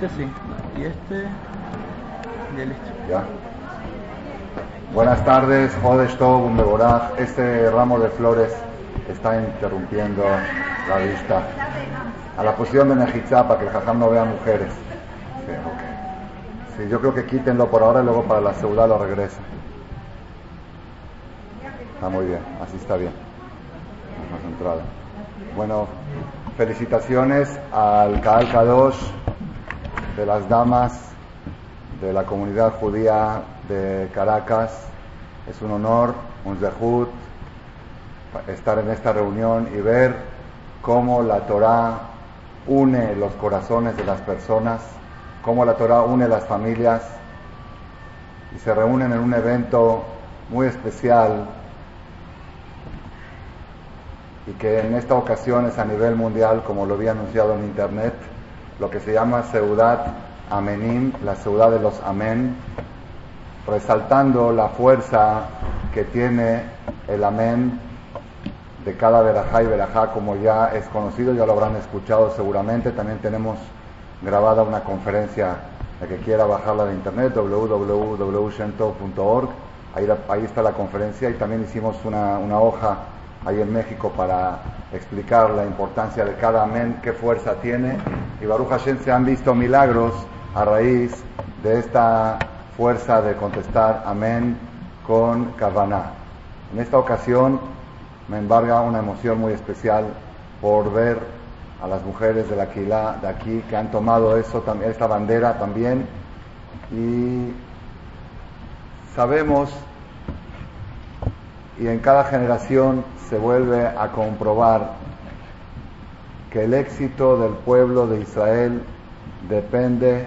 Este sí. Y este. Y el este. ¿Ya? Buenas tardes, Jodesh Tov, Beboraj. Este ramo de flores está interrumpiendo la vista. A la posición de Nejitzá para que el jajam no vea mujeres. Sí, yo creo que quítenlo por ahora y luego para la ciudad lo regresen. Está muy bien, así está bien. Más. Bueno, felicitaciones al Kaal Kadosh de las damas de la comunidad judía de Caracas. Es un honor, un zehut, estar en esta reunión y ver cómo la Torah une los corazones de las personas, cómo la Torah une las familias y se reúnen en un evento muy especial y que en esta ocasión es a nivel mundial, como lo había anunciado en internet, lo que se llama Seudat Amenim, la ciudad de los Amén, resaltando la fuerza que tiene el Amén de cada verajá y verajá, como ya es conocido, ya lo habrán escuchado seguramente. También tenemos grabada una conferencia, la que quiera bajarla de internet, www.shento.org. Ahí, ahí, está la conferencia y también hicimos una, una hoja ahí en México para explicar la importancia de cada amén, qué fuerza tiene. Y Baruch Hashem se han visto milagros a raíz de esta fuerza de contestar amén con Kavaná. En esta ocasión me embarga una emoción muy especial por ver a las mujeres de la Quilá de aquí que han tomado eso, esta bandera también y sabemos y en cada generación se vuelve a comprobar que el éxito del pueblo de Israel depende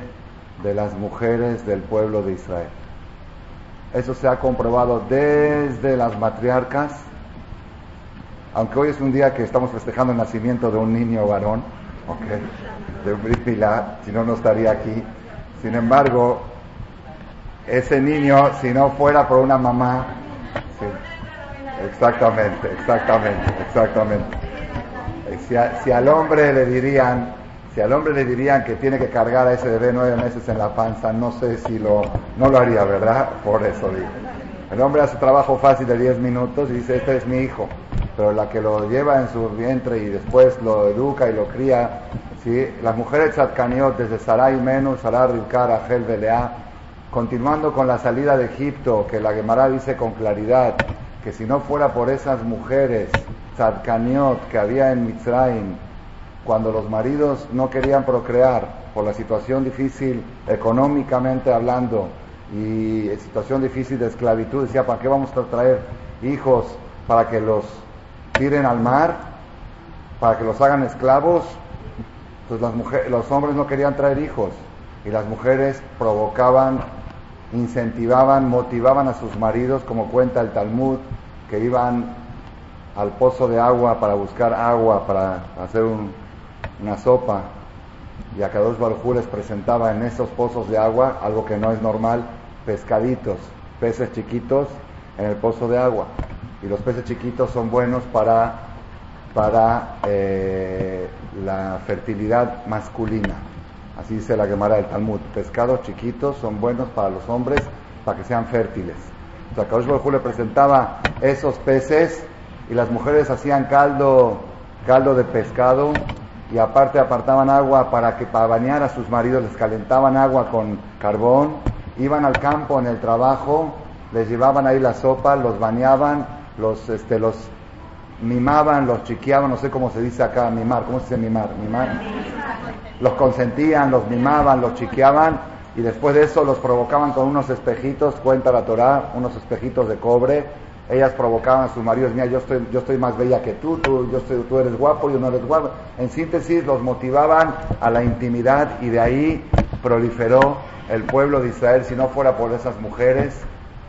de las mujeres del pueblo de Israel. Eso se ha comprobado desde las matriarcas, aunque hoy es un día que estamos festejando el nacimiento de un niño varón, okay, de un Milá, si no, no estaría aquí. Sin embargo, ese niño, si no fuera por una mamá, exactamente, exactamente, exactamente. Si, a, si al hombre le dirían, si al hombre le dirían que tiene que cargar a ese bebé nueve meses en la panza, no sé si lo, no lo haría, ¿verdad? Por eso digo. El hombre hace trabajo fácil de 10 minutos y dice, este es mi hijo. Pero la que lo lleva en su vientre y después lo educa y lo cría, ¿sí? las mujeres tzadkaniot, desde Sarai Menú, Sarai Rivkar, Agel Belea, continuando con la salida de Egipto, que la Gemara dice con claridad, que si no fuera por esas mujeres tzadkaniot que había en Mitzrayim, cuando los maridos no querían procrear por la situación difícil económicamente hablando y situación difícil de esclavitud, decía, ¿para qué vamos a traer hijos para que los tiren al mar, para que los hagan esclavos? Mujeres, los hombres no querían traer hijos y las mujeres provocaban, incentivaban, motivaban a sus maridos, como cuenta el Talmud, que iban al pozo de agua para buscar agua, para hacer un, una sopa, y a Kadosh Baruj les presentaba en esos pozos de agua, algo que no es normal, pescaditos, peces chiquitos en el pozo de agua. Y los peces chiquitos son buenos para, para eh, la fertilidad masculina. Así dice la Gemara del Talmud. Pescados chiquitos son buenos para los hombres, para que sean fértiles. O sea, Kadosh le presentaba esos peces y las mujeres hacían caldo, caldo de pescado y aparte apartaban agua para que para bañar a sus maridos les calentaban agua con carbón, iban al campo en el trabajo, les llevaban ahí la sopa, los bañaban, los este los mimaban, los chiqueaban, no sé cómo se dice acá mimar, ¿cómo se dice mimar? Mimar. Los consentían, los mimaban, los chiqueaban y después de eso los provocaban con unos espejitos, cuenta la Torah, unos espejitos de cobre ellas provocaban a sus maridos, mira, yo estoy, yo estoy más bella que tú, tú, yo estoy, tú eres guapo, yo no eres guapo. En síntesis, los motivaban a la intimidad y de ahí proliferó el pueblo de Israel. Si no fuera por esas mujeres,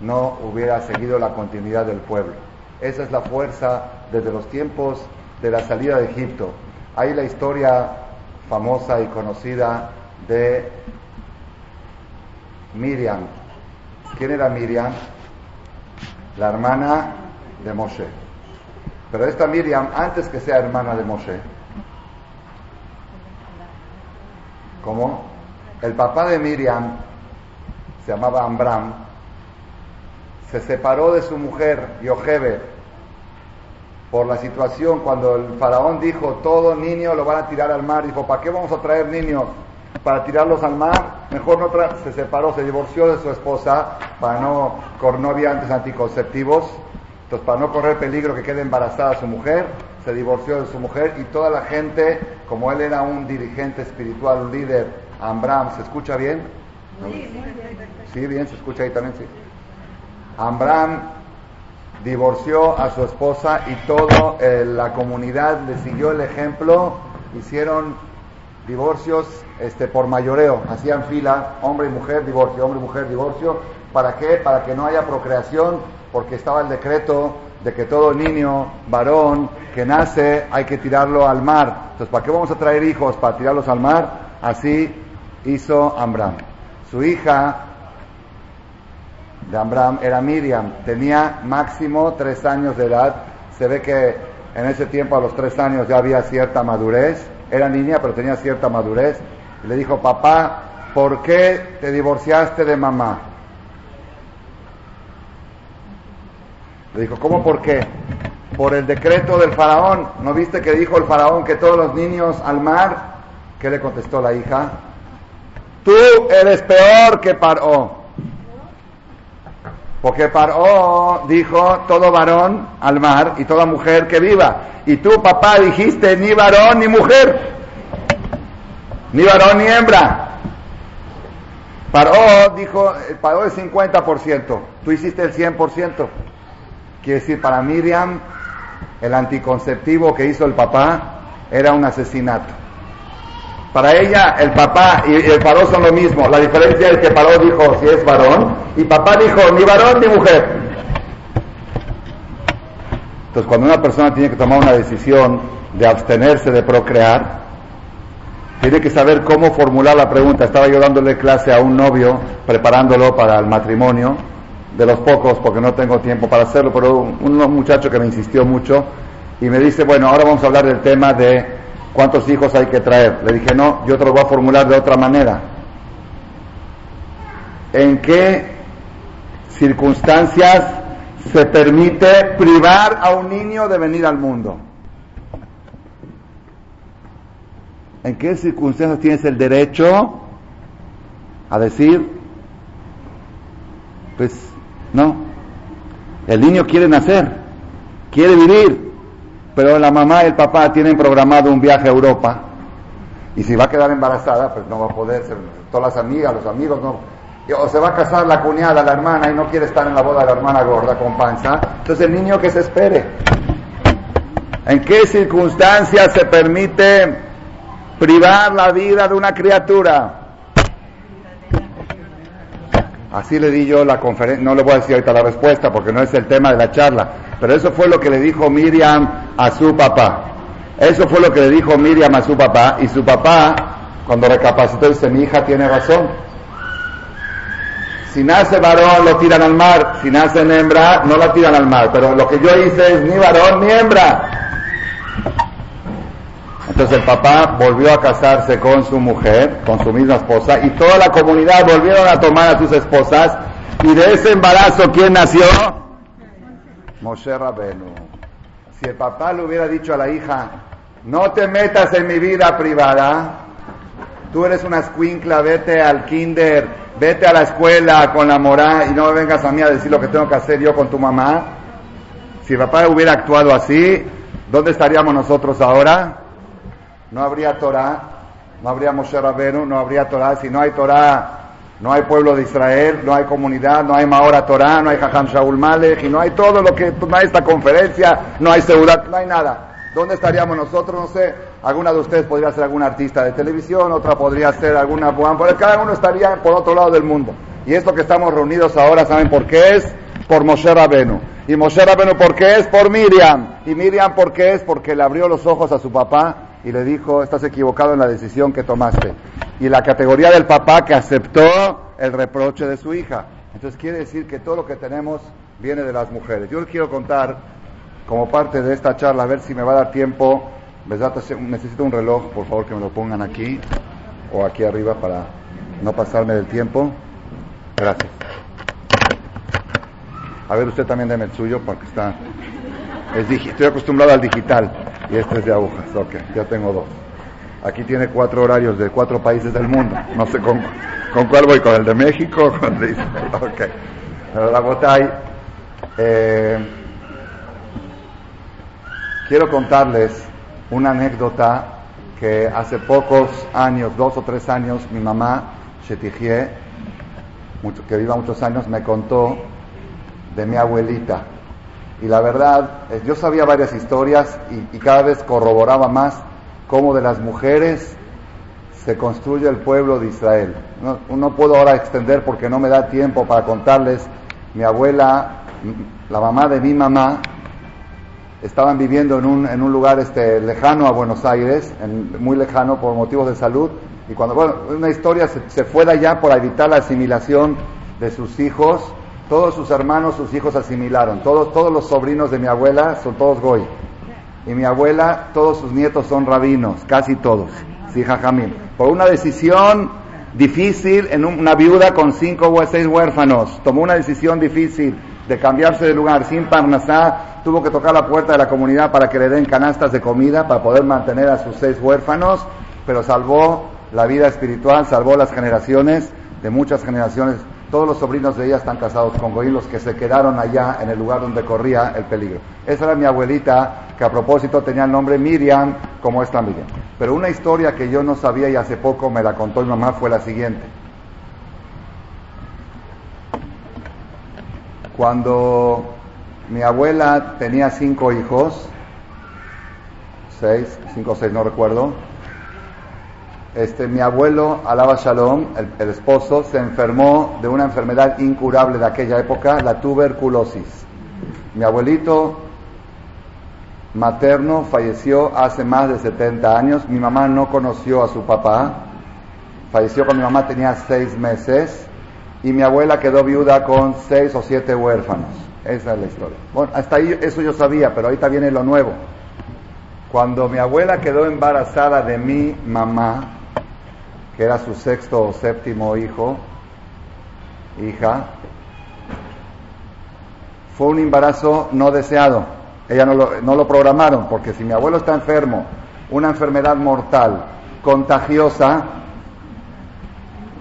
no hubiera seguido la continuidad del pueblo. Esa es la fuerza desde los tiempos de la salida de Egipto. Hay la historia famosa y conocida de Miriam. ¿Quién era Miriam? la hermana de Moshe. Pero esta Miriam, antes que sea hermana de Moshe, ¿cómo? El papá de Miriam se llamaba Ambram, se separó de su mujer, Yochebe, por la situación cuando el faraón dijo, todo niño lo van a tirar al mar, dijo, ¿para qué vamos a traer niños? Para tirarlos al mar, mejor no tra se separó, se divorció de su esposa, para no, no había antes anticonceptivos, entonces para no correr peligro que quede embarazada su mujer, se divorció de su mujer y toda la gente, como él era un dirigente espiritual, un líder, Ambram, ¿se escucha bien? Sí, bien, se escucha ahí también, sí. Ambram divorció a su esposa y toda eh, la comunidad le siguió el ejemplo, hicieron divorcios este, por mayoreo, hacían fila, hombre y mujer, divorcio, hombre y mujer, divorcio. ¿Para qué? Para que no haya procreación, porque estaba el decreto de que todo niño, varón, que nace, hay que tirarlo al mar. Entonces, ¿para qué vamos a traer hijos? Para tirarlos al mar. Así hizo Ambram. Su hija de Ambram era Miriam, tenía máximo tres años de edad. Se ve que en ese tiempo, a los tres años, ya había cierta madurez. Era niña, pero tenía cierta madurez. Y le dijo, papá, ¿por qué te divorciaste de mamá? Le dijo, ¿cómo por qué? Por el decreto del faraón. ¿No viste que dijo el faraón que todos los niños al mar? ¿Qué le contestó la hija? Tú eres peor que Paró. Porque Paró dijo todo varón al mar y toda mujer que viva. Y tú, papá, dijiste ni varón ni mujer. Ni varón ni hembra. Paró dijo, Paró el 50%. Tú hiciste el 100%. Quiere decir, para Miriam, el anticonceptivo que hizo el papá era un asesinato. Para ella, el papá y el paró son lo mismo. La diferencia es que paró dijo si es varón y papá dijo ni varón ni mujer. Entonces, cuando una persona tiene que tomar una decisión de abstenerse de procrear, tiene que saber cómo formular la pregunta. Estaba yo dándole clase a un novio, preparándolo para el matrimonio, de los pocos, porque no tengo tiempo para hacerlo, pero un, muchacho que me insistió mucho y me dice, bueno, ahora vamos a hablar del tema de cuántos hijos hay que traer. Le dije, no, yo te lo voy a formular de otra manera. ¿En qué circunstancias se permite privar a un niño de venir al mundo? ¿En qué circunstancias tienes el derecho a decir, pues no. El niño quiere nacer, quiere vivir, pero la mamá y el papá tienen programado un viaje a Europa y si va a quedar embarazada, pues no va a poder ser, todas las amigas, los amigos, no. O se va a casar la cuñada, la hermana, y no quiere estar en la boda de la hermana gorda con panza. Entonces el niño que se espere. ¿En qué circunstancias se permite privar la vida de una criatura? Así le di yo la conferencia, no le voy a decir ahorita la respuesta porque no es el tema de la charla, pero eso fue lo que le dijo Miriam a su papá. Eso fue lo que le dijo Miriam a su papá y su papá, cuando recapacitó, dice, mi hija tiene razón. Si nace varón, lo tiran al mar. Si nace hembra, no la tiran al mar. Pero lo que yo hice es ni varón ni hembra. Entonces el papá volvió a casarse con su mujer, con su misma esposa, y toda la comunidad volvieron a tomar a sus esposas. Y de ese embarazo, ¿quién nació? Moshe Rabenu. Si el papá le hubiera dicho a la hija, no te metas en mi vida privada, tú eres una escuincla, vete al kinder, vete a la escuela con la morá y no me vengas a mí a decir lo que tengo que hacer yo con tu mamá. Si el papá hubiera actuado así, ¿dónde estaríamos nosotros ahora? no habría Torah, no habría Moshe Rabenu, no habría Torah. Si no hay Torah, no hay pueblo de Israel, no hay comunidad, no hay Mahora Torah, no hay Jajam Shaul Malek, y no hay todo lo que, no hay esta conferencia, no hay seguridad, no hay nada. ¿Dónde estaríamos nosotros? No sé. Alguna de ustedes podría ser algún artista de televisión, otra podría ser alguna cada uno estaría por otro lado del mundo. Y esto que estamos reunidos ahora, ¿saben por qué es? Por Moshe Rabenu. Y Moshe Rabenu, ¿por qué es? Por Miriam. Y Miriam, ¿por qué es? Porque le abrió los ojos a su papá y le dijo, estás equivocado en la decisión que tomaste. Y la categoría del papá que aceptó el reproche de su hija. Entonces quiere decir que todo lo que tenemos viene de las mujeres. Yo les quiero contar, como parte de esta charla, a ver si me va a dar tiempo. Necesito un reloj, por favor que me lo pongan aquí o aquí arriba para no pasarme del tiempo. Gracias. A ver, usted también deme el suyo porque está... Es estoy acostumbrado al digital y este es de agujas. Ok, ya tengo dos. Aquí tiene cuatro horarios de cuatro países del mundo. No sé con, con cuál voy, con el de México con. Ok. Pero la botay, eh, quiero contarles una anécdota que hace pocos años, dos o tres años, mi mamá, que viva muchos años, me contó de mi abuelita. Y la verdad, yo sabía varias historias y, cada vez corroboraba más cómo de las mujeres se construye el pueblo de Israel. No, puedo ahora extender porque no me da tiempo para contarles. Mi abuela, la mamá de mi mamá, estaban viviendo en un, lugar este, lejano a Buenos Aires, muy lejano por motivos de salud, y cuando, bueno, una historia se, se fue de allá por evitar la asimilación de sus hijos, todos sus hermanos, sus hijos asimilaron, todos, todos los sobrinos de mi abuela son todos goy, y mi abuela, todos sus nietos son rabinos, casi todos, sí, jajamín, por una decisión difícil en una viuda con cinco o seis huérfanos, tomó una decisión difícil, de cambiarse de lugar sin Parnasá, tuvo que tocar la puerta de la comunidad para que le den canastas de comida para poder mantener a sus seis huérfanos, pero salvó la vida espiritual, salvó las generaciones de muchas generaciones. Todos los sobrinos de ella están casados con Goín, los que se quedaron allá en el lugar donde corría el peligro. Esa era mi abuelita, que a propósito tenía el nombre Miriam, como esta Miriam. Pero una historia que yo no sabía y hace poco me la contó mi mamá fue la siguiente. Cuando mi abuela tenía cinco hijos, seis, cinco o seis, no recuerdo, este, mi abuelo, Alaba Shalom, el, esposo, se enfermó de una enfermedad incurable de aquella época, la tuberculosis. Mi abuelito materno falleció hace más de 70 años. Mi mamá no conoció a su papá. Falleció cuando mi mamá tenía seis meses y mi abuela quedó viuda con seis o siete huérfanos. Esa es la historia. Bueno, hasta ahí eso yo sabía, pero ahorita viene lo nuevo. Cuando mi abuela quedó embarazada de mi mamá, que era su sexto o séptimo hijo, hija, fue un embarazo no deseado. Ella no lo, programaron, porque si mi abuelo está enfermo, una enfermedad mortal, contagiosa,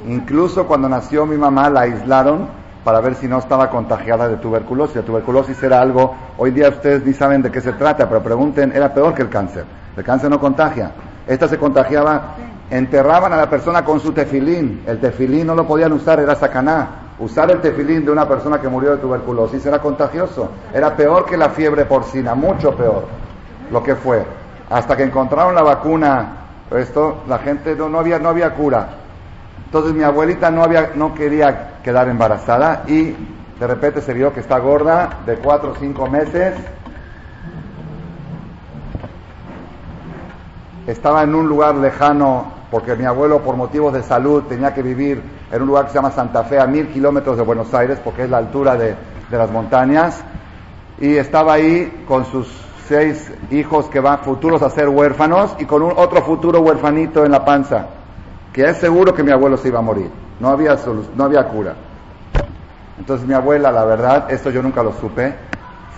Incluso cuando nació mi mamá la aislaron para ver si no estaba contagiada de tuberculosis. La tuberculosis era algo, hoy día ustedes ni saben de qué se trata, pero pregunten, era peor que el cáncer. El cáncer no contagia. Esta se contagiaba, enterraban a la persona con su tefilín. El tefilín no lo podían usar, era sacaná. Usar el tefilín de una persona que murió de tuberculosis era contagioso. Era peor que la fiebre porcina, mucho peor lo que fue. Hasta que encontraron la vacuna, esto, la gente no, había, no había cura. Entonces mi abuelita no, había, no quería quedar embarazada y de repente se vio que está gorda de cuatro o cinco meses. Estaba en un lugar lejano porque mi abuelo por motivos de salud tenía que vivir en un lugar que se llama Santa Fe a mil kilómetros de Buenos Aires porque es la altura de, de las montañas y estaba ahí con sus seis hijos que van futuros a ser huérfanos y con un otro futuro huérfanito en la panza que es seguro que mi abuelo se iba a morir. No había, no había cura. Entonces mi abuela, la verdad, esto yo nunca lo supe,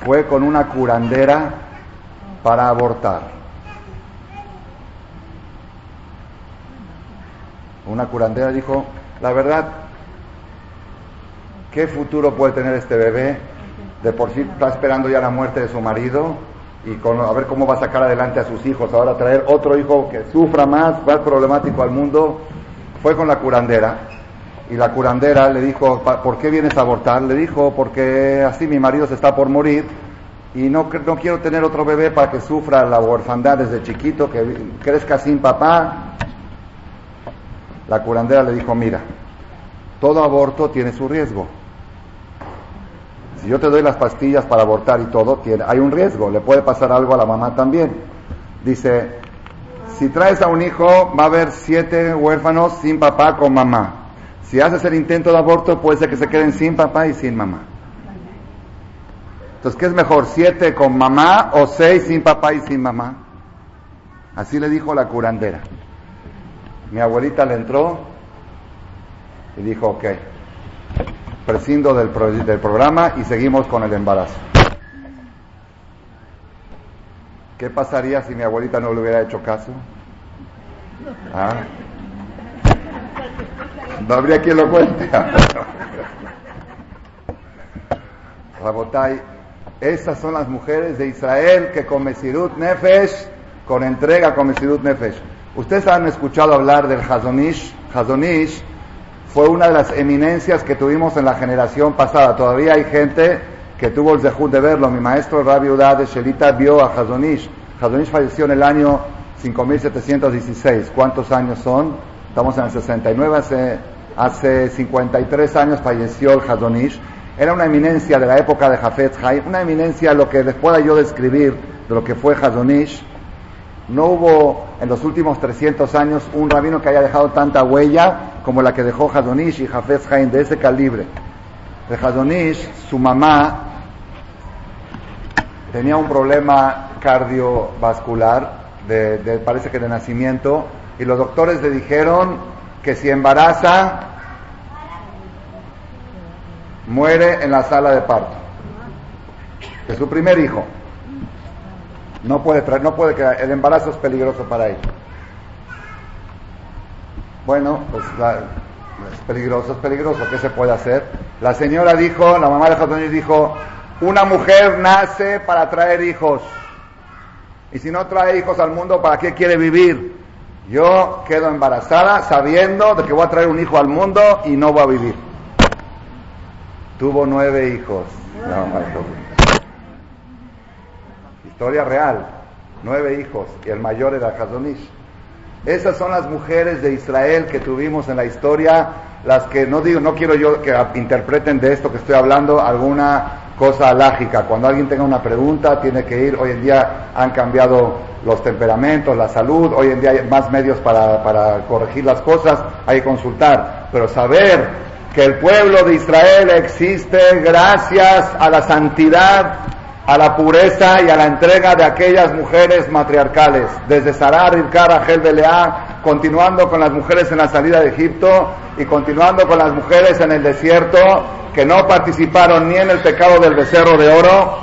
fue con una curandera para abortar. Una curandera dijo, la verdad, ¿qué futuro puede tener este bebé? De por sí está esperando ya la muerte de su marido y con, a ver cómo va a sacar adelante a sus hijos. Ahora traer otro hijo que sufra más, más problemático al mundo. Fue con la curandera y la curandera le dijo, ¿por qué vienes a abortar? Le dijo, porque así mi marido se está por morir y no, no quiero tener otro bebé para que sufra la orfandad desde chiquito, que crezca sin papá. La curandera le dijo, mira, todo aborto tiene su riesgo si yo te doy las pastillas para abortar y todo, tiene, hay un riesgo, le puede pasar algo a la mamá también. Dice, si traes a un hijo, va a haber siete huérfanos sin papá con mamá. Si haces el intento de aborto, puede ser que se queden sin papá y sin mamá. Entonces, ¿qué es mejor? ¿Siete con mamá o seis sin papá y sin mamá? Así le dijo la curandera. Mi abuelita le entró Y dijo, ok, prescindo del, del programa y seguimos con el embarazo. ¿Qué pasaría si mi abuelita no le hubiera hecho caso? ¿Ah? No habría quien lo cuente. Rabotai, esas son las mujeres de Israel que con Mesirut Nefesh, con entrega con Mesirut Nefesh. Ustedes han escuchado hablar del Hazonish. Hazonish fue una de las eminencias que tuvimos en la generación pasada. Todavía hay gente que tuvo el dejud de verlo. Mi maestro Rabbi Udad de Shelita vio a Hazonish. Hazonish falleció en el año 5716. ¿Cuántos años son? Estamos en el 69. Hace, hace 53 años falleció el Hazonish. Era una eminencia de la época de Jafet Hay, una eminencia, lo que les pueda yo describir de lo que fue Hazonish. No hubo en los últimos 300 años un rabino que haya dejado tanta huella como la que dejó Hazonish y Jafet Haim de ese calibre. De Hazonish, su mamá tenía un problema cardiovascular, de, parece que de nacimiento, y los doctores le dijeron que si embaraza, muere en la sala de parto. Que su primer hijo. No puede traer, no puede quedar, el embarazo es peligroso para ella. Bueno, pues es peligroso, es peligroso, ¿qué se puede hacer? La señora dijo, la mamá de Jatonis dijo, una mujer nace para traer hijos. Y si no trae hijos al mundo, ¿para qué quiere vivir? Yo quedo embarazada sabiendo de que voy a traer un hijo al mundo y no voy a vivir. Tuvo nueve hijos. Historia real. Nueve hijos. Y el mayor era Hazonish. Esas son las mujeres de Israel que tuvimos en la historia, las que no digo, no quiero yo que interpreten de esto que estoy hablando alguna cosa lógica. Cuando alguien tenga una pregunta, tiene que ir. Hoy en día han cambiado los temperamentos, la salud, hoy en día hay más medios para, para corregir las cosas, hay que consultar. Pero saber que el pueblo de Israel existe gracias a la santidad, a la pureza y a la entrega de aquellas mujeres matriarcales, desde Sarah, Rivka, Rachel, Belea, continuando con las mujeres en la salida de Egipto y continuando con las mujeres en el desierto que no participaron ni en el pecado del becerro de oro.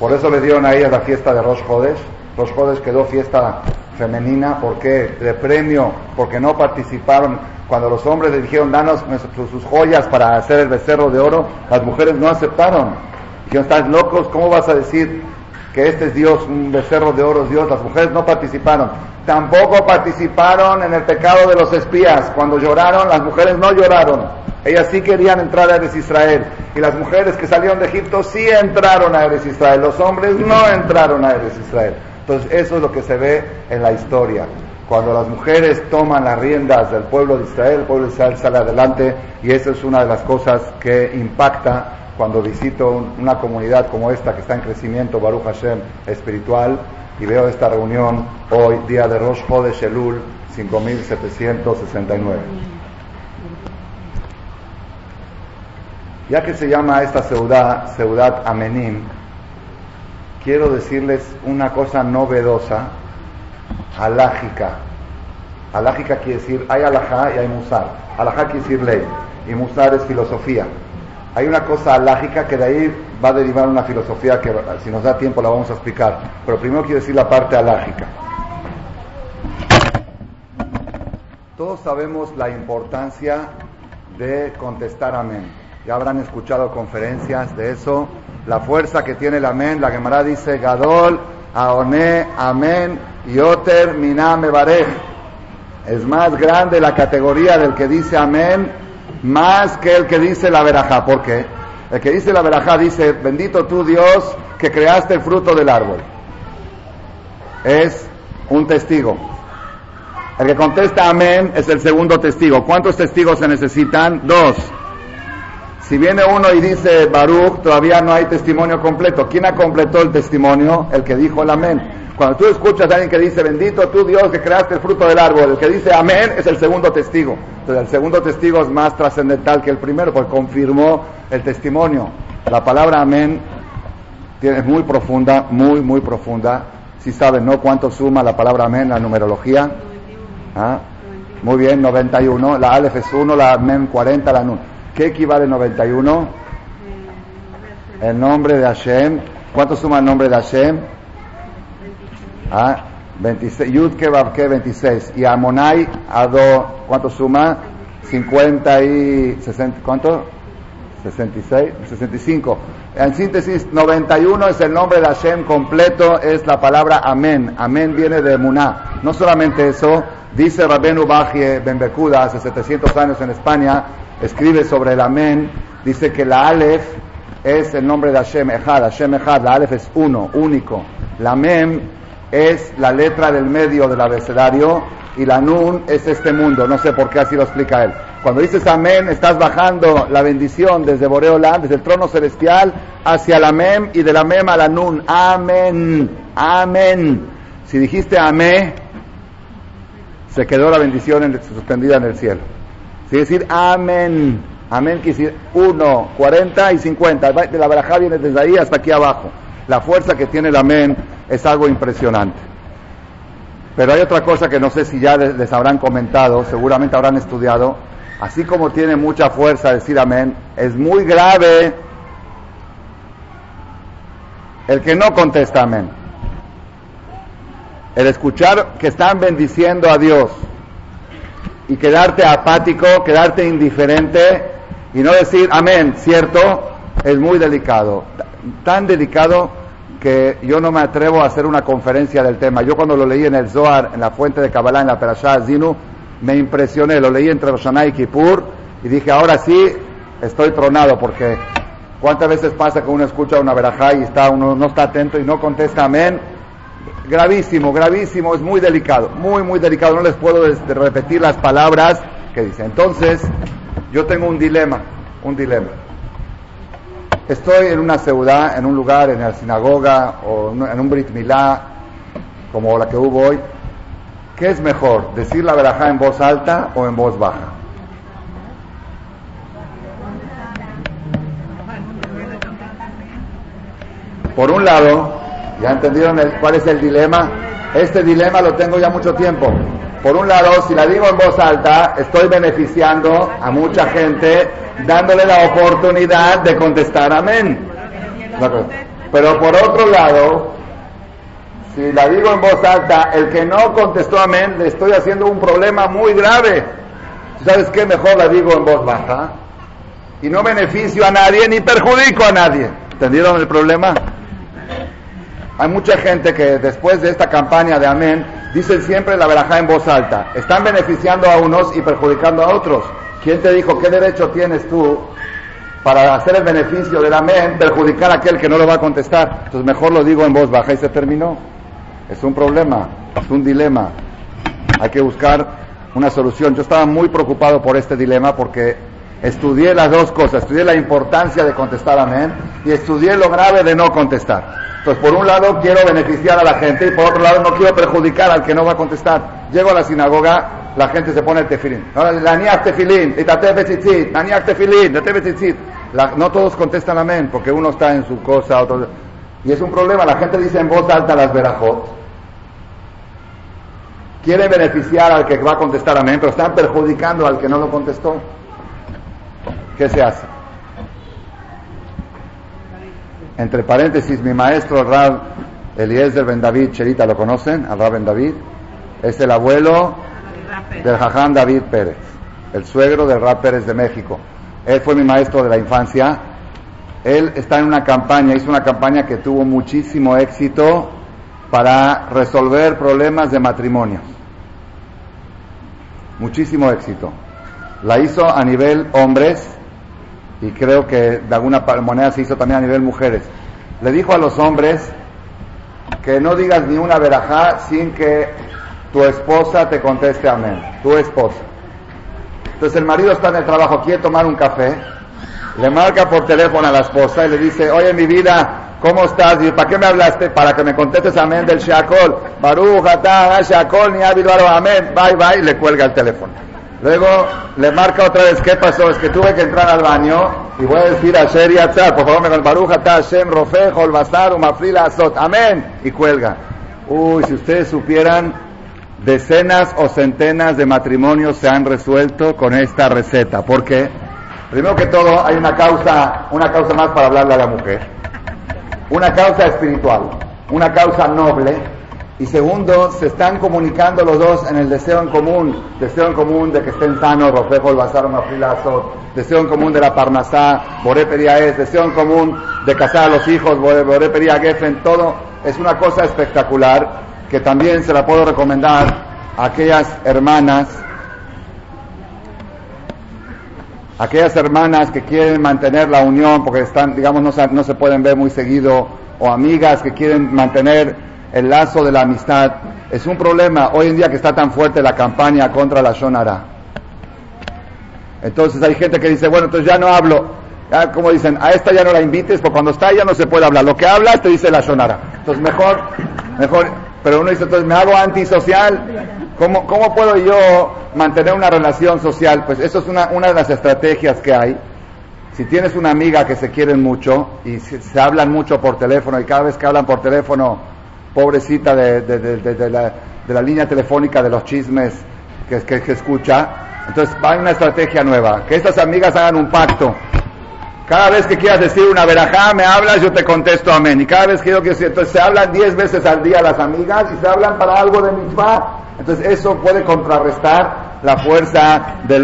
Por eso le dieron a ellas la fiesta de Rosh Hodesh. Rosh Hodesh quedó fiesta femenina, ¿por qué? De premio, porque no participaron. Cuando los hombres le dijeron, danos sus joyas para hacer el becerro de oro, las mujeres no aceptaron. Dijeron, estás locos, ¿cómo vas a decir que este es Dios, un becerro de oro es Dios? Las mujeres no participaron. Tampoco participaron en el pecado de los espías. Cuando lloraron, las mujeres no lloraron. Ellas sí querían entrar a Eres Israel. Y las mujeres que salieron de Egipto sí entraron a Eres Israel. Los hombres no entraron a Eres Israel. Entonces eso es lo que se ve en la historia. Cuando las mujeres toman las riendas del pueblo de Israel, el pueblo de Israel sale adelante y esa es una de las cosas que impacta cuando visito una comunidad como esta que está en crecimiento, Baruch Hashem, espiritual, y veo esta reunión hoy, día de Rosh Chodesh Elul 5769. Ya que se llama esta ciudad, ciudad Amenim, quiero decirles una cosa novedosa, alágica. Alágica quiere decir, hay alajá y hay musar. Alajá quiere decir ley y musar es filosofía. Hay una cosa alágica que de ahí va a derivar una filosofía que si nos da tiempo la vamos a explicar. Pero primero quiero decir la parte alágica. Todos sabemos la importancia de contestar amén. Ya habrán escuchado conferencias de eso la fuerza que tiene el amén. La Gemara dice, Gadol, Aoné, amén, Yoter, Miname, Barej. Es más grande la categoría del que dice amén, más que el que dice la verajá. ¿Por qué? El que dice la verajá dice, bendito tú Dios que creaste el fruto del árbol. Es un testigo. El que contesta amén es el segundo testigo. ¿Cuántos testigos se necesitan? Dos. Si viene uno y dice Baruch, todavía no hay testimonio completo. ¿Quién ha completado el testimonio? El que dijo el amén. Cuando tú escuchas a alguien que dice, bendito tú Dios que creaste el fruto del árbol, el que dice amén es el segundo testigo. Entonces el segundo testigo es más trascendental que el primero porque confirmó el testimonio. La palabra amén es muy profunda, muy, muy profunda. Si saben, ¿no? ¿Cuánto suma la palabra amén, la numerología? ¿Ah? Muy bien, 91. La Aleph es 1, la Mem 40, la Nun. ¿Qué equivale 91? El nombre de Hashem. ¿Cuánto suma el nombre de Hashem? Ah, 26. Yud Kebab 26. Y Amonai, Ado, ¿cuánto suma? 50 y 60. ¿Cuánto? 66, 65. En síntesis, 91 es el nombre de Hashem completo, es la palabra Amén. Amén viene de Muná. No solamente eso, dice Rabenu Bajie Benbekuda hace 700 años en España, escribe sobre el Amén, dice que la Aleph es el nombre de Hashem Echad, Hashem Echad, la Aleph es uno, único. La Mem es la letra del medio del abecedario y la Nun es este mundo, no sé por qué así lo explica él. Cuando dices amén, estás bajando la bendición desde Boreolán, desde el trono celestial, hacia la Mem y de la Mem a la Nun. Amén, amén. Si dijiste amén, se quedó la bendición suspendida en el cielo. Si decir amén, amén quiere decir 1, 40 y 50. De la barajá viene desde ahí hasta aquí abajo. La fuerza que tiene el amén es algo impresionante. Pero hay otra cosa que no sé si ya les habrán comentado, seguramente habrán estudiado. Así como tiene mucha fuerza decir amén, es muy grave el que no contesta amén. El escuchar que están bendiciendo a Dios y quedarte apático, quedarte indiferente y no decir amén, cierto, es muy delicado. Tan delicado que yo no me atrevo a hacer una conferencia del tema. Yo cuando lo leí en el Zohar, en la fuente de Kabbalah, en la Perashá Zinu, me impresioné. Lo leí entre Roshana y Kippur y dije, ahora sí, estoy tronado porque ¿cuántas veces pasa que uno escucha una verajá y está, uno no está atento y no contesta amén? Gravísimo, gravísimo, es muy delicado, muy, muy delicado. No les puedo repetir las palabras que dice. Entonces, yo tengo un dilema, un dilema. Estoy en una ciudad, en un lugar, en la sinagoga o en un Brit Milá, como la que hubo hoy. ¿Qué es mejor, decir la verajá en voz alta o en voz baja? Por un lado, ¿ya entendieron cuál es el dilema? Este dilema lo tengo ya mucho tiempo. Por un lado, si la digo en voz alta, estoy beneficiando a mucha gente dándole la oportunidad de contestar amén. Pero por otro lado, si la digo en voz alta, el que no contestó amén, le estoy haciendo un problema muy grave. ¿Sabes qué? Mejor la digo en voz baja. Y no beneficio a nadie ni perjudico a nadie. ¿Entendieron el problema? Hay mucha gente que después de esta campaña de amén dicen siempre la verajá en voz alta. Están beneficiando a unos y perjudicando a otros. ¿Quién te dijo qué derecho tienes tú para hacer el beneficio del amén, perjudicar a aquel que no lo va a contestar? Entonces mejor lo digo en voz baja y se terminó. Es un problema, es un dilema. Hay que buscar una solución. Yo estaba muy preocupado por este dilema porque estudié las dos cosas. Estudié la importancia de contestar amén y estudié lo grave de no contestar. Entonces, por un lado quiero beneficiar a la gente y por otro lado no quiero perjudicar al que no va a contestar. Llego a la sinagoga, la gente se pone el tefilín. Tefilín, tefilín, No todos contestan amén porque uno está en su cosa, otro... Y es un problema, la gente dice en voz alta las verajot. Quiere beneficiar al que va a contestar amén, pero están perjudicando al que no lo contestó. ¿Qué se hace? Entre paréntesis, mi maestro, Rab Eliezer Ben David Cherita, ¿lo conocen? Al Rab Ben David. Es el abuelo del Jajam David Pérez, el suegro del Rab Pérez de México. Él fue mi maestro de la infancia. Él está en una campaña, hizo una campaña que tuvo muchísimo éxito para resolver problemas de matrimonio. Muchísimo éxito. La hizo a nivel hombres y creo que de alguna manera se hizo también a nivel mujeres. Le dijo a los hombres que no digas ni una verajá sin que tu esposa te conteste amén, tu esposa. Entonces el marido está en el trabajo, quiere tomar un café, le marca por teléfono a la esposa y le dice, oye mi vida, ¿cómo estás? Y ¿para qué me hablaste? Para que me contestes amén del Shakol. Baruch, Shakol, ni amén. Bye, bye, y le cuelga el teléfono. Luego le marca otra vez, ¿qué pasó? Es que tuve que entrar al baño y voy a decir a Sher Yatzar, por favor, me con Baruch Hashem, Rofejo, el Bazar, Umafrila, Azot, amén, y cuelga. Uy, si ustedes supieran Decenas o centenas de matrimonios se han resuelto con esta receta. ¿Por qué? Primero que todo, hay una causa, una causa más para hablarle a la mujer. Una causa espiritual, una causa noble. Y segundo, se están comunicando los dos en el deseo en común, deseo en común de que estén sanos, Rofejo, el Bazar, deseo en común de la Parnasá, Boré es, deseo en común de casar a los hijos, Boré Geffen, todo es una cosa espectacular que también se la puedo recomendar a aquellas hermanas aquellas hermanas que quieren mantener la unión porque están, digamos, no no se pueden ver muy seguido, o amigas que quieren mantener el lazo de la amistad, es un problema hoy en día que está tan fuerte la campaña contra la Shonara. Entonces hay gente que dice, bueno, entonces ya no hablo. Ya, como dicen, a esta ya no la invites, porque cuando está ella no se puede hablar. Lo que hablas te dice la Shonara. Entonces mejor, mejor, pero uno dice, entonces me hago antisocial ¿Cómo, ¿Cómo puedo yo mantener una relación social? Pues eso es una, una de las estrategias que hay. Si tienes una amiga que se quieren mucho y se, hablan mucho por teléfono y cada vez que hablan por teléfono, pobrecita de, de, de, de la, la, línea telefónica de los chismes que, que, escucha, entonces hay una estrategia nueva, que estas amigas hagan un pacto. Cada vez que quieras decir una verajá, me hablas, yo te contesto amén. Y cada vez que yo quiero decir, entonces se hablan diez veces al día las amigas y se hablan para algo de mitzvah entonces eso puede contrarrestar la fuerza del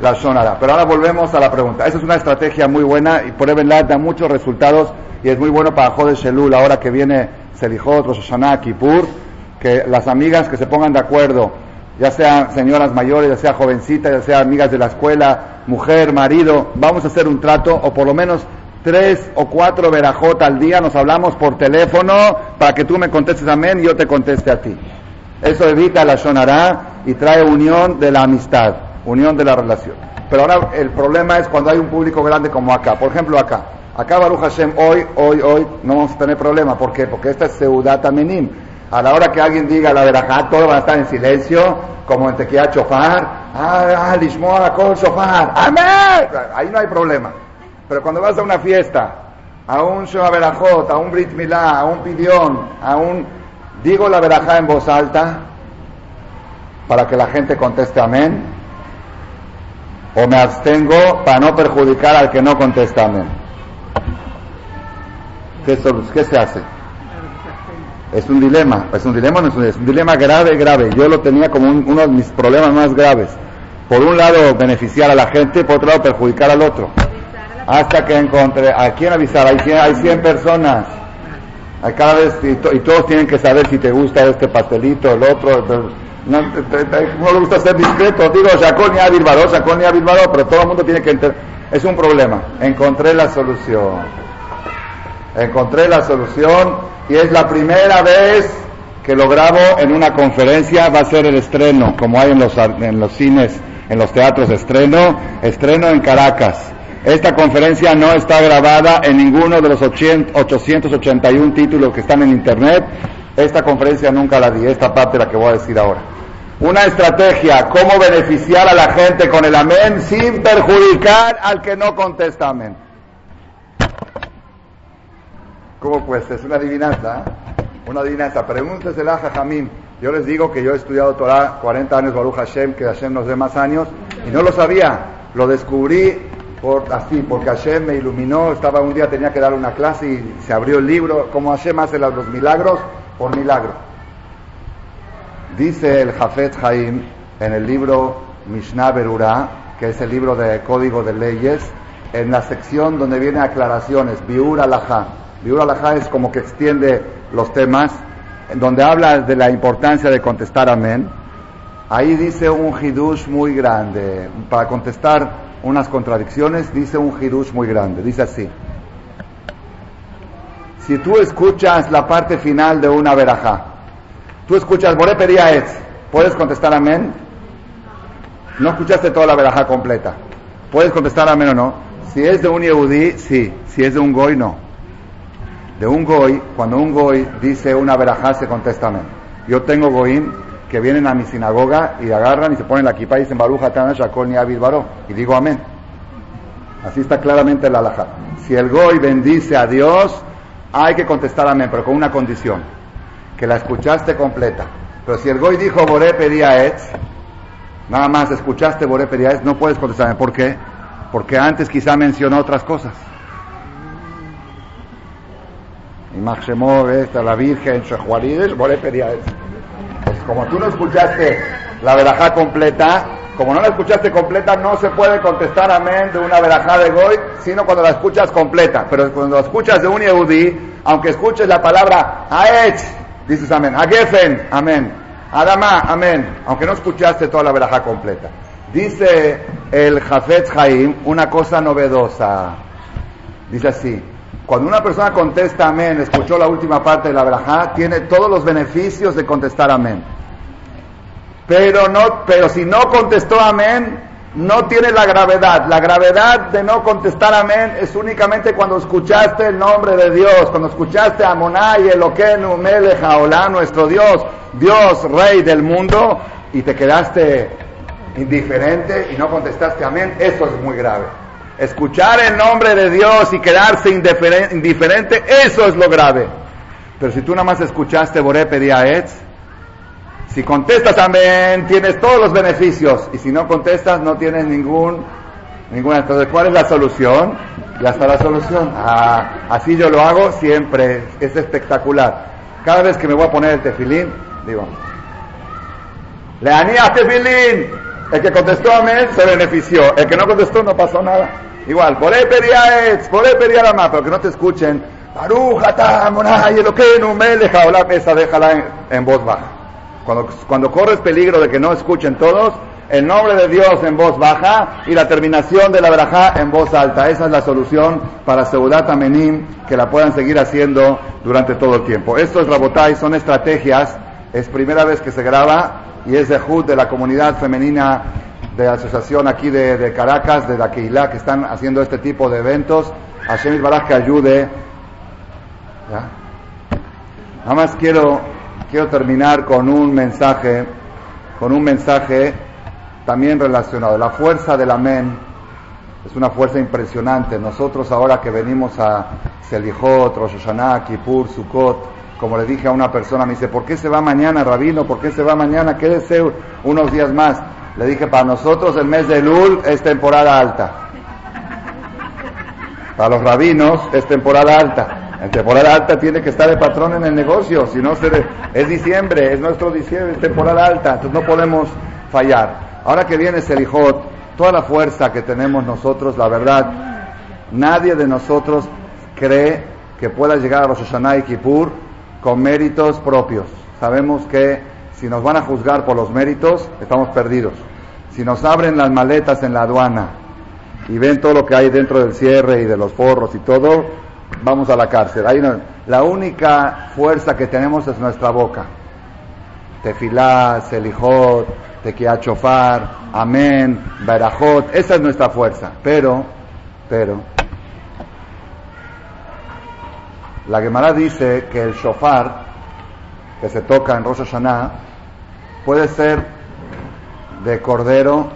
la sonara. Pero ahora volvemos a la pregunta. Esa es una estrategia muy buena y por Ebenlat da muchos resultados y es muy bueno para Jode Shelul, ahora que viene Selijot, Rosh Hashanah, Kippur, que las amigas que se pongan de acuerdo, ya sean señoras mayores, ya sea jovencitas, ya sean amigas de la escuela, mujer, marido, vamos a hacer un trato o por lo menos tres o cuatro verajot al día, nos hablamos por teléfono para que tú me contestes amén y yo te conteste a ti. Eso evita la shonará y trae unión de la amistad, unión de la relación. Pero ahora el problema es cuando hay un público grande como acá. Por ejemplo, acá. Acá Baruch Hashem, hoy, hoy, hoy, no vamos a tener problema. ¿Por qué? Porque esta es Seudata Menim. A la hora que alguien diga la verajá, todos van a estar en silencio, como en Tequía Chofar. Ah, ah, con Chofar. Amén. Ahí no hay problema. Pero cuando vas a una fiesta, a un Shoah Berajot, a un Brit Milá, a un Pidión, a un Digo la verajá en voz alta para que la gente conteste amén. O me abstengo para no perjudicar al que no contesta amén. ¿Qué, se hace? Es un dilema, es un dilema, no es un, un dilema grave, grave. Yo lo tenía como uno de mis problemas más graves. Por un lado beneficiar a la gente, por otro lado perjudicar al otro. Hasta que encontré, ¿a quién avisar? Hay 100, hay 100 personas cada vez, y, todos tienen que saber si te gusta este pastelito, el otro. No, le gusta ser discreto. Digo, Shakol ni Bilbao, Shakol ni Bilbao, pero todo el mundo tiene que entender. Es un problema. Encontré la solución. Encontré la solución y es la primera vez que lo grabo en una conferencia. Va a ser el estreno, como hay en los, en los cines, en los teatros estreno. Estreno en Caracas. Esta conferencia no está grabada en ninguno de los 881 títulos que están en Internet. Esta conferencia nunca la di, esta parte la que voy a decir ahora. Una estrategia, cómo beneficiar a la gente con el amén sin perjudicar al que no contesta amén. ¿Cómo pues? Es una adivinanza, ¿eh? una adivinanza. Pregúntesela a Jajamín. Yo les digo que yo he estudiado Torah 40 años, Baruch Hashem, que Hashem nos dé más años, y no lo sabía. Lo descubrí por, así, porque Hashem me iluminó, estaba un día, tenía que dar una clase y se abrió el libro, como Hashem hace los milagros, por milagro. Dice el Jafet Haim en el libro Mishnah Berurah, que es el libro de código de leyes, en la sección donde viene aclaraciones, Biur Alajá. Biur Alajá es como que extiende los temas, donde habla de la importancia de contestar amén. Ahí dice un hidush muy grande, para contestar unas contradicciones, dice un hidush muy grande. Dice así: Si tú escuchas la parte final de una verajá, tú escuchas Boré es, ¿puedes contestar amén? No escuchaste toda la verajá completa. ¿Puedes contestar amén o no? Si es de un Yehudí, sí. Si es de un Goy, no. De un Goy, cuando un Goy dice una verajá, se contesta amén. Yo tengo Goim que vienen a mi sinagoga y agarran y se ponen la kippah y dicen Baruch Atana Shakol ni Y digo amén. Así está claramente la alhaja. Si el goy bendice a Dios, hay que contestar amén, pero con una condición. Que la escuchaste completa. Pero si el Goy dijo Boré pedía nada más escuchaste Boré pedía no puedes contestarme. ¿Por qué? Porque antes quizá mencionó otras cosas. Y Maxemó, esta, la Virgen, Shehuarides, Boré pedía pues como tú no escuchaste la verajá completa, como no la escuchaste completa, no se puede contestar amén de una verajá de Goy, sino cuando la escuchas completa. Pero cuando la escuchas de un Yehudi, aunque escuches la palabra Aetz, dices amén. Agefen, amén. Adama, amén. Aunque no escuchaste toda la verajá completa. Dice el Jafet Haim una cosa novedosa. Dice así. Cuando una persona contesta amén, escuchó la última parte de la verajá, tiene todos los beneficios de contestar amén. Pero, no, pero si no contestó amén, no tiene la gravedad. La gravedad de no contestar amén es únicamente cuando escuchaste el nombre de Dios, cuando escuchaste a Monay, Eloquenu, Melech, Haolá, nuestro Dios, Dios, Rey del mundo, y te quedaste indiferente y no contestaste amén, eso es muy grave. Escuchar el nombre de Dios y quedarse indiferente, eso es lo grave. Pero si tú nada más escuchaste Boré Etz, si contestas amén, tienes todos los beneficios. Y si no contestas, no tienes ningún, ninguna. Entonces, ¿cuál es la solución? Ya está la solución. Ah, así yo lo hago siempre. Es espectacular. Cada vez que me voy a poner el tefilín, digo, Leanía tefilín. El que contestó amén se benefició. El que no contestó no pasó nada. Igual, por es, por mapa, pero que no te escuchen. y lo que no me deja la mesa, déjala en, voz baja. Cuando, cuando corres peligro de que no escuchen todos, el nombre de Dios en voz baja y la terminación de la braja en voz alta. Esa es la solución para Seudat Amenim, que la puedan seguir haciendo durante todo el tiempo. Esto es Rabotai, son estrategias. Es primera vez que se graba y es de HUD, de la comunidad femenina de asociación aquí de, Caracas, de la que están haciendo este tipo de eventos. Hashem Baraj que ayude. Nada más quiero, quiero terminar con un mensaje, con un mensaje también relacionado. La fuerza del amén es una fuerza impresionante. Nosotros ahora que venimos a Selijot, Rosh Hashanah, Kippur, Sukkot, como le dije a una persona, me dice, ¿por qué se va mañana, Rabino? ¿Por qué se va mañana? Quédese unos días más. Le dije, para nosotros el mes de Lul es temporada alta. Para los rabinos es temporada alta. En temporada alta tiene que estar el patrón en el negocio, si no es diciembre, es nuestro diciembre, es temporada alta, entonces no podemos fallar. Ahora que viene Selijot, toda la fuerza que tenemos nosotros, la verdad, nadie de nosotros cree que pueda llegar a Rosh Hashanah y Kippur con méritos propios. Sabemos que si nos van a juzgar por los méritos, estamos perdidos. Si nos abren las maletas en la aduana y ven todo lo que hay dentro del cierre y de los forros y todo, vamos a la cárcel. la única fuerza que tenemos es nuestra boca. Tefilá, Selijot, Tequiachofar, Amén, Berajot, esa es nuestra fuerza. Pero, pero, la Gemara dice que el shofar que se toca en Rosh Hashanah Puede ser de cordero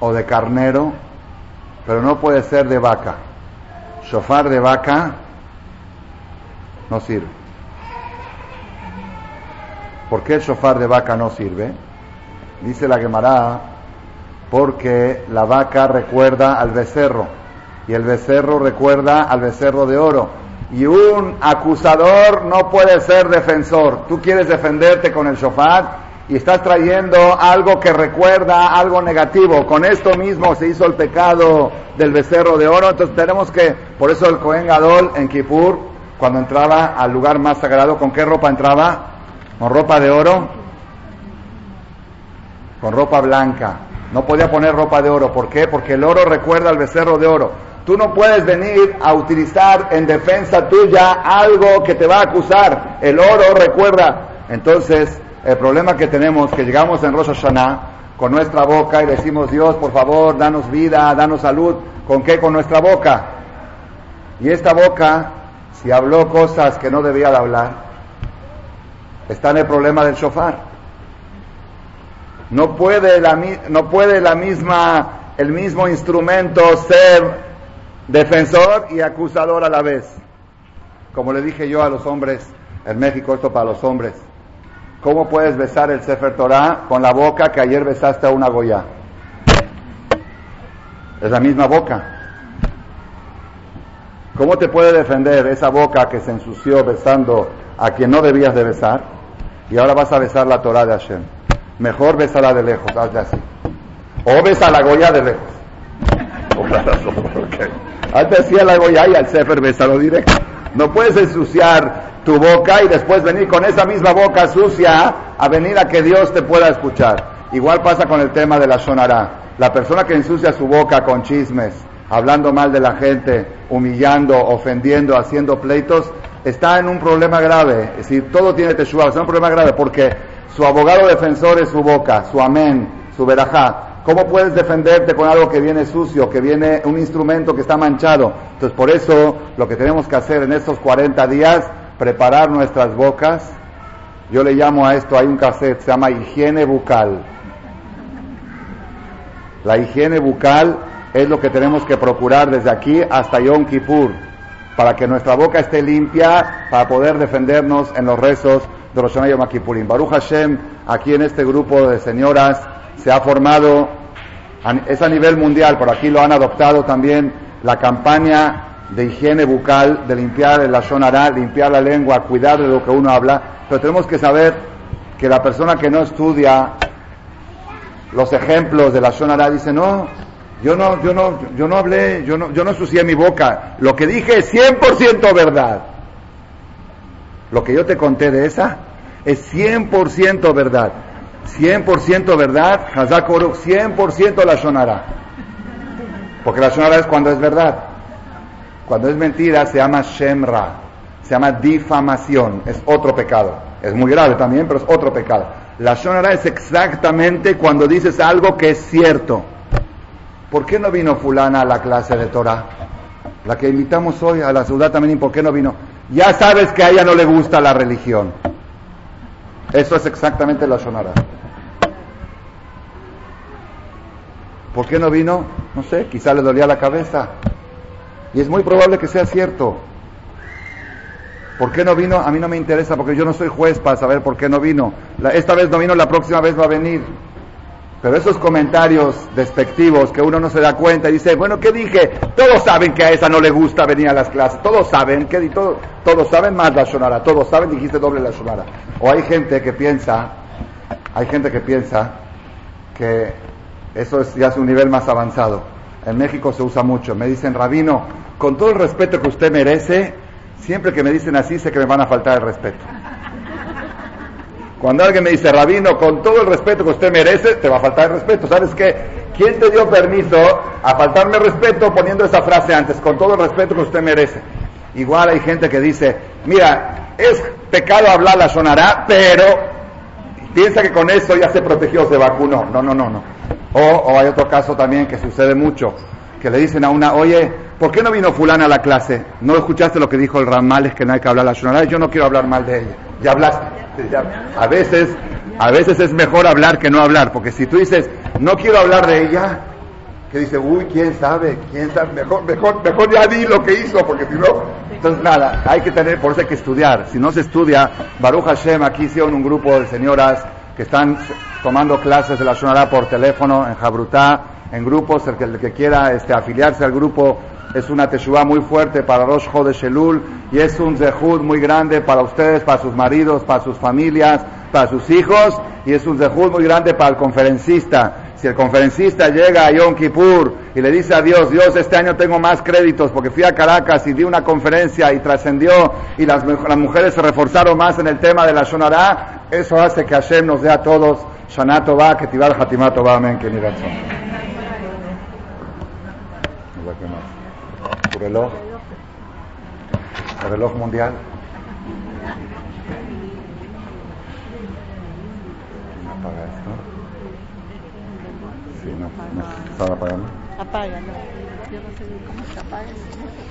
o de carnero, pero no puede ser de vaca. Shofar de vaca no sirve. ¿Por qué el shofar de vaca no sirve? Dice la Gemara, porque la vaca recuerda al becerro y el becerro recuerda al becerro de oro. Y un acusador no puede ser defensor. Tú quieres defenderte con el shofar, y estás trayendo algo que recuerda algo negativo. Con esto mismo se hizo el pecado del becerro de oro. Entonces tenemos que, por eso el Cohen Gadol en Kippur, cuando entraba al lugar más sagrado, ¿con qué ropa entraba? ¿Con ropa de oro? Con ropa blanca. No podía poner ropa de oro. ¿Por qué? Porque el oro recuerda al becerro de oro. Tú no puedes venir a utilizar en defensa tuya algo que te va a acusar. El oro recuerda. Entonces, el problema que tenemos que llegamos en Rosh Hashanah con nuestra boca y decimos, Dios, por favor, danos vida, danos salud. ¿Con qué? Con nuestra boca. Y esta boca, si habló cosas que no debía de hablar, está en el problema del shofar. No puede la, no puede la misma, el mismo instrumento ser defensor y acusador a la vez. Como le dije yo a los hombres en México, esto para los hombres ¿Cómo puedes besar el Sefer Torah con la boca que ayer besaste a una Goya? Es la misma boca. ¿Cómo te puede defender esa boca que se ensució besando a quien no debías de besar? Y ahora vas a besar la Torah de Hashem. Mejor besala de lejos, hazle así. O besa la Goya de lejos. La Goya y al Sefer besalo directo. No puedes ensuciar tu boca y después venir con esa misma boca sucia a venir a que Dios te pueda escuchar. Igual pasa con el tema de la sonará. La persona que ensucia su boca con chismes, hablando mal de la gente, humillando, ofendiendo, haciendo pleitos, está en un problema grave. Es decir, todo tiene teshuva, es un problema grave porque su abogado defensor es su boca, su amén, su verajá. ¿Cómo puedes defenderte con algo que viene sucio, que viene un instrumento que está manchado? Entonces, por eso, lo que tenemos que hacer en estos 40 días, preparar nuestras bocas. Yo le llamo a esto, hay un cassette, se llama higiene bucal. La higiene bucal es lo que tenemos que procurar desde aquí hasta Yom Kippur, para que nuestra boca esté limpia, para poder defendernos en los rezos de Hashanah Yom Kippurim. Baruch Hashem, aquí en este grupo de señoras, se ha formado, es a nivel mundial, por aquí lo han adoptado también, la campaña de higiene bucal, de limpiar el shonara, limpiar la lengua, cuidar de lo que uno habla, pero tenemos que saber que la persona que no estudia los ejemplos de la Shonara, dice, no, yo no, yo no, yo no hablé, yo no, yo no sucié mi boca. Lo que dije es 100% verdad. Lo que yo te conté de esa es 100% verdad. 100% verdad, Hazak 100% la Shonara. Porque la Shonara es cuando es verdad. Cuando es mentira se llama Shemra, se llama difamación, es otro pecado. Es muy grave también, pero es otro pecado. La Shonara es exactamente cuando dices algo que es cierto. ¿Por qué no vino fulana a la clase de Torah? La que invitamos hoy a la ciudad también, ¿por qué no vino? Ya sabes que a ella no le gusta la religión. Eso es exactamente la Shonara. ¿Por qué no vino? No sé, quizá le dolía la cabeza. Y es muy probable que sea cierto. ¿Por qué no vino? A mí no me interesa porque yo no soy juez para saber por qué no vino. esta vez no vino, la próxima vez va a venir. Pero esos comentarios despectivos que uno no se da cuenta y dice, bueno, ¿qué dije? Todos saben que a esa no le gusta venir a las clases. Todos saben, ¿qué todos, todos saben más la sonara. Todos saben, dijiste doble la sonara. O hay gente que piensa, hay gente que piensa que eso es, ya es un nivel más avanzado. En México se usa mucho. Me dicen, Rabino, con todo el respeto que usted merece, Siempre que me dicen así, sé que me van a faltar el respeto. Cuando alguien me dice, Rabino, con todo el respeto que usted merece, te va a faltar el respeto. ¿Sabes qué? ¿Quién te dio permiso a faltarme respeto poniendo esa frase antes, con todo el respeto que usted merece? Igual hay gente que dice, mira, es pecado hablar la sonará, pero piensa que con eso ya se protegió, se vacunó. No, no, no, no. O, o hay otro caso también que sucede mucho, que le dicen a una, oye, ¿por qué no vino fulana a la clase? ¿No escuchaste lo que dijo el Ramal? Es que no hay que hablar la Shonara. Yo no quiero hablar mal de ella. Ya hablaste. a veces, a veces es mejor hablar que no hablar, porque si tú dices, no quiero hablar de ella, que dice, uy, quién sabe, quién sabe, mejor, mejor, mejor ya di lo que hizo, porque si no, entonces nada, hay que tener, por eso hay que estudiar. Si no se estudia, Baruch Hashem, aquí hicieron un grupo de señoras que están tomando clases de la Shonara por teléfono en Jabrutá, en grupos, el que, el que quiera este, afiliarse al grupo es una teshuva muy fuerte para Rosh de Shelul y es un zehud muy grande para ustedes, para sus maridos, para sus familias, para sus hijos y es un zehud muy grande para el conferencista. Si el conferencista llega a Yom Kippur y le dice a Dios, Dios, este año tengo más créditos porque fui a Caracas y di una conferencia y trascendió y las, las, mujeres se reforzaron más en el tema de la Shonará, eso hace que Hashem nos dé a todos Shanato va, que Tibar Hatimato va, amén, que tu reloj, el reloj mundial. Apaga esto. Sí, no, no, ¿estaba apagando? Apaga, no. Yo no sé cómo se apaga.